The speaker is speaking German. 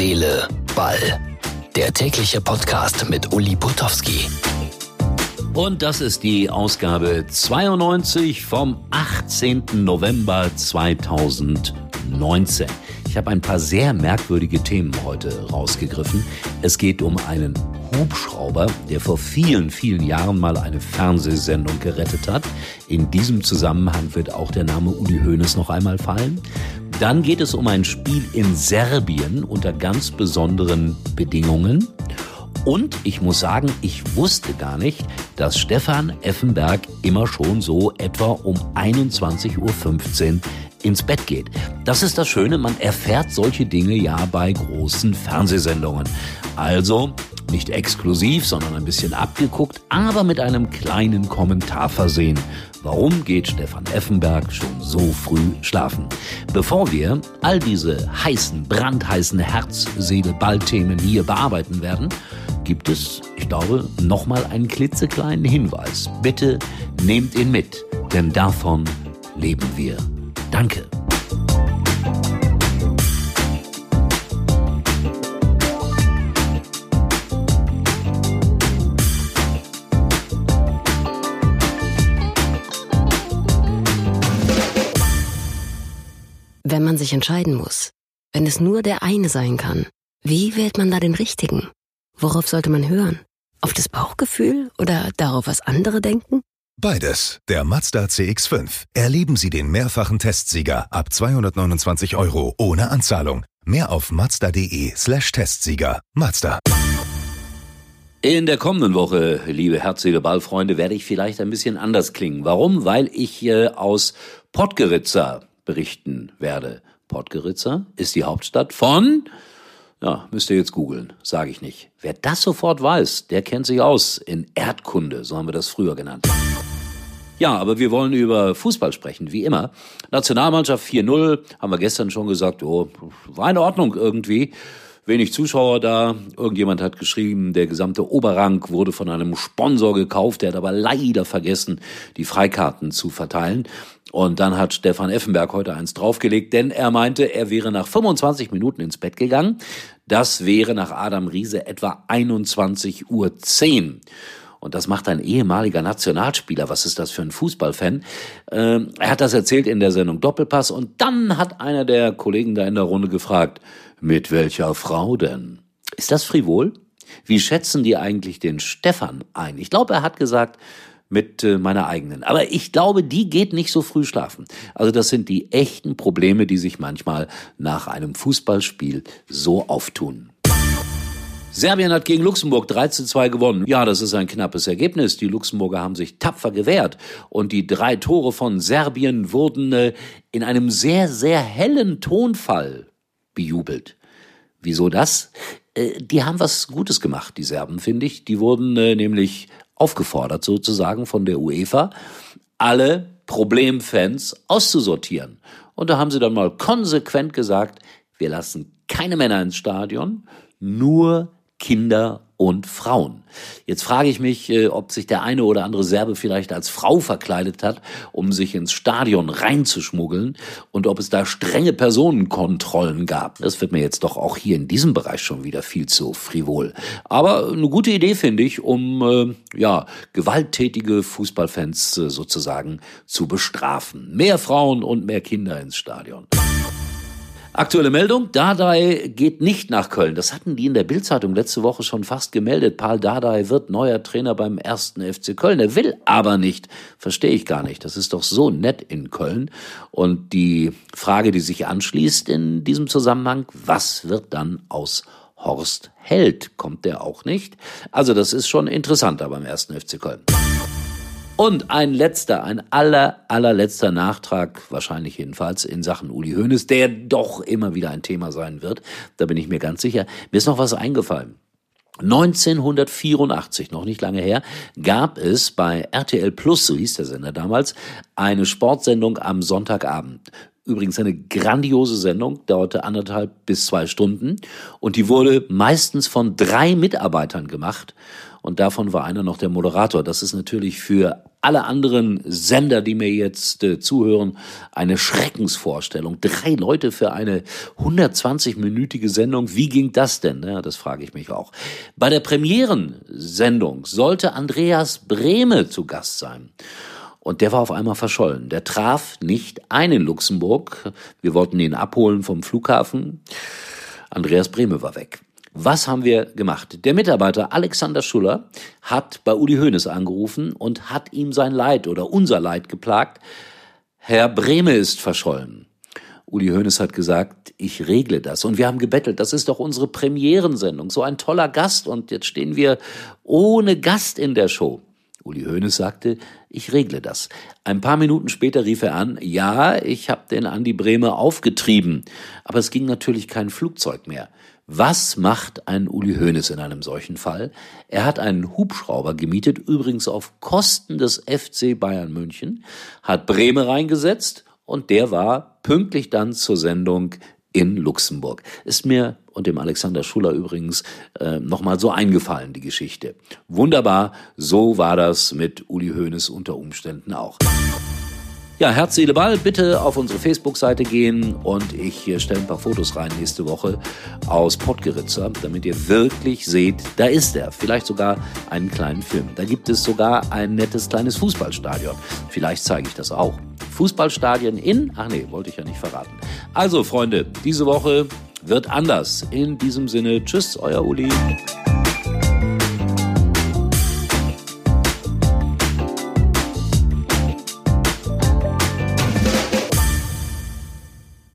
Seele, Ball. Der tägliche Podcast mit Uli Putowski. Und das ist die Ausgabe 92 vom 18. November 2019. Ich habe ein paar sehr merkwürdige Themen heute rausgegriffen. Es geht um einen Hubschrauber, der vor vielen, vielen Jahren mal eine Fernsehsendung gerettet hat. In diesem Zusammenhang wird auch der Name Uli Hoeneß noch einmal fallen. Dann geht es um ein Spiel in Serbien unter ganz besonderen Bedingungen. Und ich muss sagen, ich wusste gar nicht, dass Stefan Effenberg immer schon so etwa um 21.15 Uhr ins Bett geht. Das ist das Schöne, man erfährt solche Dinge ja bei großen Fernsehsendungen. Also nicht exklusiv, sondern ein bisschen abgeguckt, aber mit einem kleinen Kommentar versehen. Warum geht Stefan Effenberg schon so früh schlafen? Bevor wir all diese heißen, brandheißen Herz, Seele, Ball-Themen hier bearbeiten werden, gibt es, ich glaube, nochmal einen klitzekleinen Hinweis. Bitte nehmt ihn mit, denn davon leben wir. Danke. Wenn man sich entscheiden muss, wenn es nur der eine sein kann, wie wählt man da den richtigen? Worauf sollte man hören? Auf das Bauchgefühl oder darauf, was andere denken? Beides. Der Mazda CX5. Erleben Sie den mehrfachen Testsieger ab 229 Euro ohne Anzahlung. Mehr auf mazda.de slash Testsieger. Mazda. In der kommenden Woche, liebe herzliche Ballfreunde, werde ich vielleicht ein bisschen anders klingen. Warum? Weil ich äh, aus Podgorica berichten werde. Podgorica ist die Hauptstadt von, ja, müsst ihr jetzt googeln, sage ich nicht. Wer das sofort weiß, der kennt sich aus in Erdkunde, so haben wir das früher genannt. Ja, aber wir wollen über Fußball sprechen, wie immer. Nationalmannschaft 4-0, haben wir gestern schon gesagt, oh, war in Ordnung irgendwie wenig Zuschauer da. Irgendjemand hat geschrieben, der gesamte Oberrang wurde von einem Sponsor gekauft. Der hat aber leider vergessen, die Freikarten zu verteilen. Und dann hat Stefan Effenberg heute eins draufgelegt, denn er meinte, er wäre nach 25 Minuten ins Bett gegangen. Das wäre nach Adam Riese etwa 21.10 Uhr. Und das macht ein ehemaliger Nationalspieler. Was ist das für ein Fußballfan? Ähm, er hat das erzählt in der Sendung Doppelpass. Und dann hat einer der Kollegen da in der Runde gefragt, mit welcher Frau denn? Ist das frivol? Wie schätzen die eigentlich den Stefan ein? Ich glaube, er hat gesagt, mit äh, meiner eigenen. Aber ich glaube, die geht nicht so früh schlafen. Also das sind die echten Probleme, die sich manchmal nach einem Fußballspiel so auftun. Serbien hat gegen Luxemburg 3 zu 2 gewonnen. Ja, das ist ein knappes Ergebnis. Die Luxemburger haben sich tapfer gewehrt. Und die drei Tore von Serbien wurden äh, in einem sehr, sehr hellen Tonfall bejubelt. Wieso das? Äh, die haben was Gutes gemacht, die Serben, finde ich. Die wurden äh, nämlich aufgefordert, sozusagen von der UEFA, alle Problemfans auszusortieren. Und da haben sie dann mal konsequent gesagt, wir lassen keine Männer ins Stadion, nur Kinder und Frauen. Jetzt frage ich mich, äh, ob sich der eine oder andere Serbe vielleicht als Frau verkleidet hat, um sich ins Stadion reinzuschmuggeln und ob es da strenge Personenkontrollen gab. Das wird mir jetzt doch auch hier in diesem Bereich schon wieder viel zu frivol. Aber eine gute Idee finde ich, um äh, ja gewalttätige Fußballfans äh, sozusagen zu bestrafen. Mehr Frauen und mehr Kinder ins Stadion. Aktuelle Meldung, Dardai geht nicht nach Köln. Das hatten die in der Bildzeitung letzte Woche schon fast gemeldet. Paul Dardai wird neuer Trainer beim ersten FC Köln. Er will aber nicht. Verstehe ich gar nicht. Das ist doch so nett in Köln. Und die Frage, die sich anschließt in diesem Zusammenhang, was wird dann aus Horst Held? Kommt der auch nicht? Also das ist schon interessanter beim ersten FC Köln. Und ein letzter, ein aller, allerletzter Nachtrag, wahrscheinlich jedenfalls in Sachen Uli Hoeneß, der doch immer wieder ein Thema sein wird. Da bin ich mir ganz sicher. Mir ist noch was eingefallen. 1984, noch nicht lange her, gab es bei RTL Plus, so hieß der Sender damals, eine Sportsendung am Sonntagabend. Übrigens eine grandiose Sendung, dauerte anderthalb bis zwei Stunden und die wurde meistens von drei Mitarbeitern gemacht und davon war einer noch der Moderator. Das ist natürlich für alle anderen Sender, die mir jetzt äh, zuhören, eine Schreckensvorstellung. Drei Leute für eine 120-minütige Sendung. Wie ging das denn? Ja, das frage ich mich auch. Bei der Premierensendung sollte Andreas Brehme zu Gast sein. Und der war auf einmal verschollen. Der traf nicht ein in Luxemburg. Wir wollten ihn abholen vom Flughafen. Andreas Brehme war weg. Was haben wir gemacht? Der Mitarbeiter Alexander Schuller hat bei Uli Hoeneß angerufen und hat ihm sein Leid oder unser Leid geplagt. Herr Brehme ist verschollen. Uli Hoeneß hat gesagt, ich regle das. Und wir haben gebettelt, das ist doch unsere Premierensendung, so ein toller Gast. Und jetzt stehen wir ohne Gast in der Show. Uli Hoeneß sagte, ich regle das. Ein paar Minuten später rief er an, ja, ich habe den Andi Brehme aufgetrieben. Aber es ging natürlich kein Flugzeug mehr. Was macht ein Uli Hoeneß in einem solchen Fall? Er hat einen Hubschrauber gemietet, übrigens auf Kosten des FC Bayern München, hat Breme reingesetzt und der war pünktlich dann zur Sendung in Luxemburg. Ist mir und dem Alexander Schuller übrigens äh, nochmal so eingefallen, die Geschichte. Wunderbar, so war das mit Uli Hoeneß unter Umständen auch. Ja, Herz, Seele, Ball, bitte auf unsere Facebook-Seite gehen und ich stelle ein paar Fotos rein nächste Woche aus Pottgeritzer, damit ihr wirklich seht, da ist er. Vielleicht sogar einen kleinen Film. Da gibt es sogar ein nettes kleines Fußballstadion. Vielleicht zeige ich das auch. Fußballstadien in, ach nee, wollte ich ja nicht verraten. Also, Freunde, diese Woche wird anders. In diesem Sinne, tschüss, euer Uli.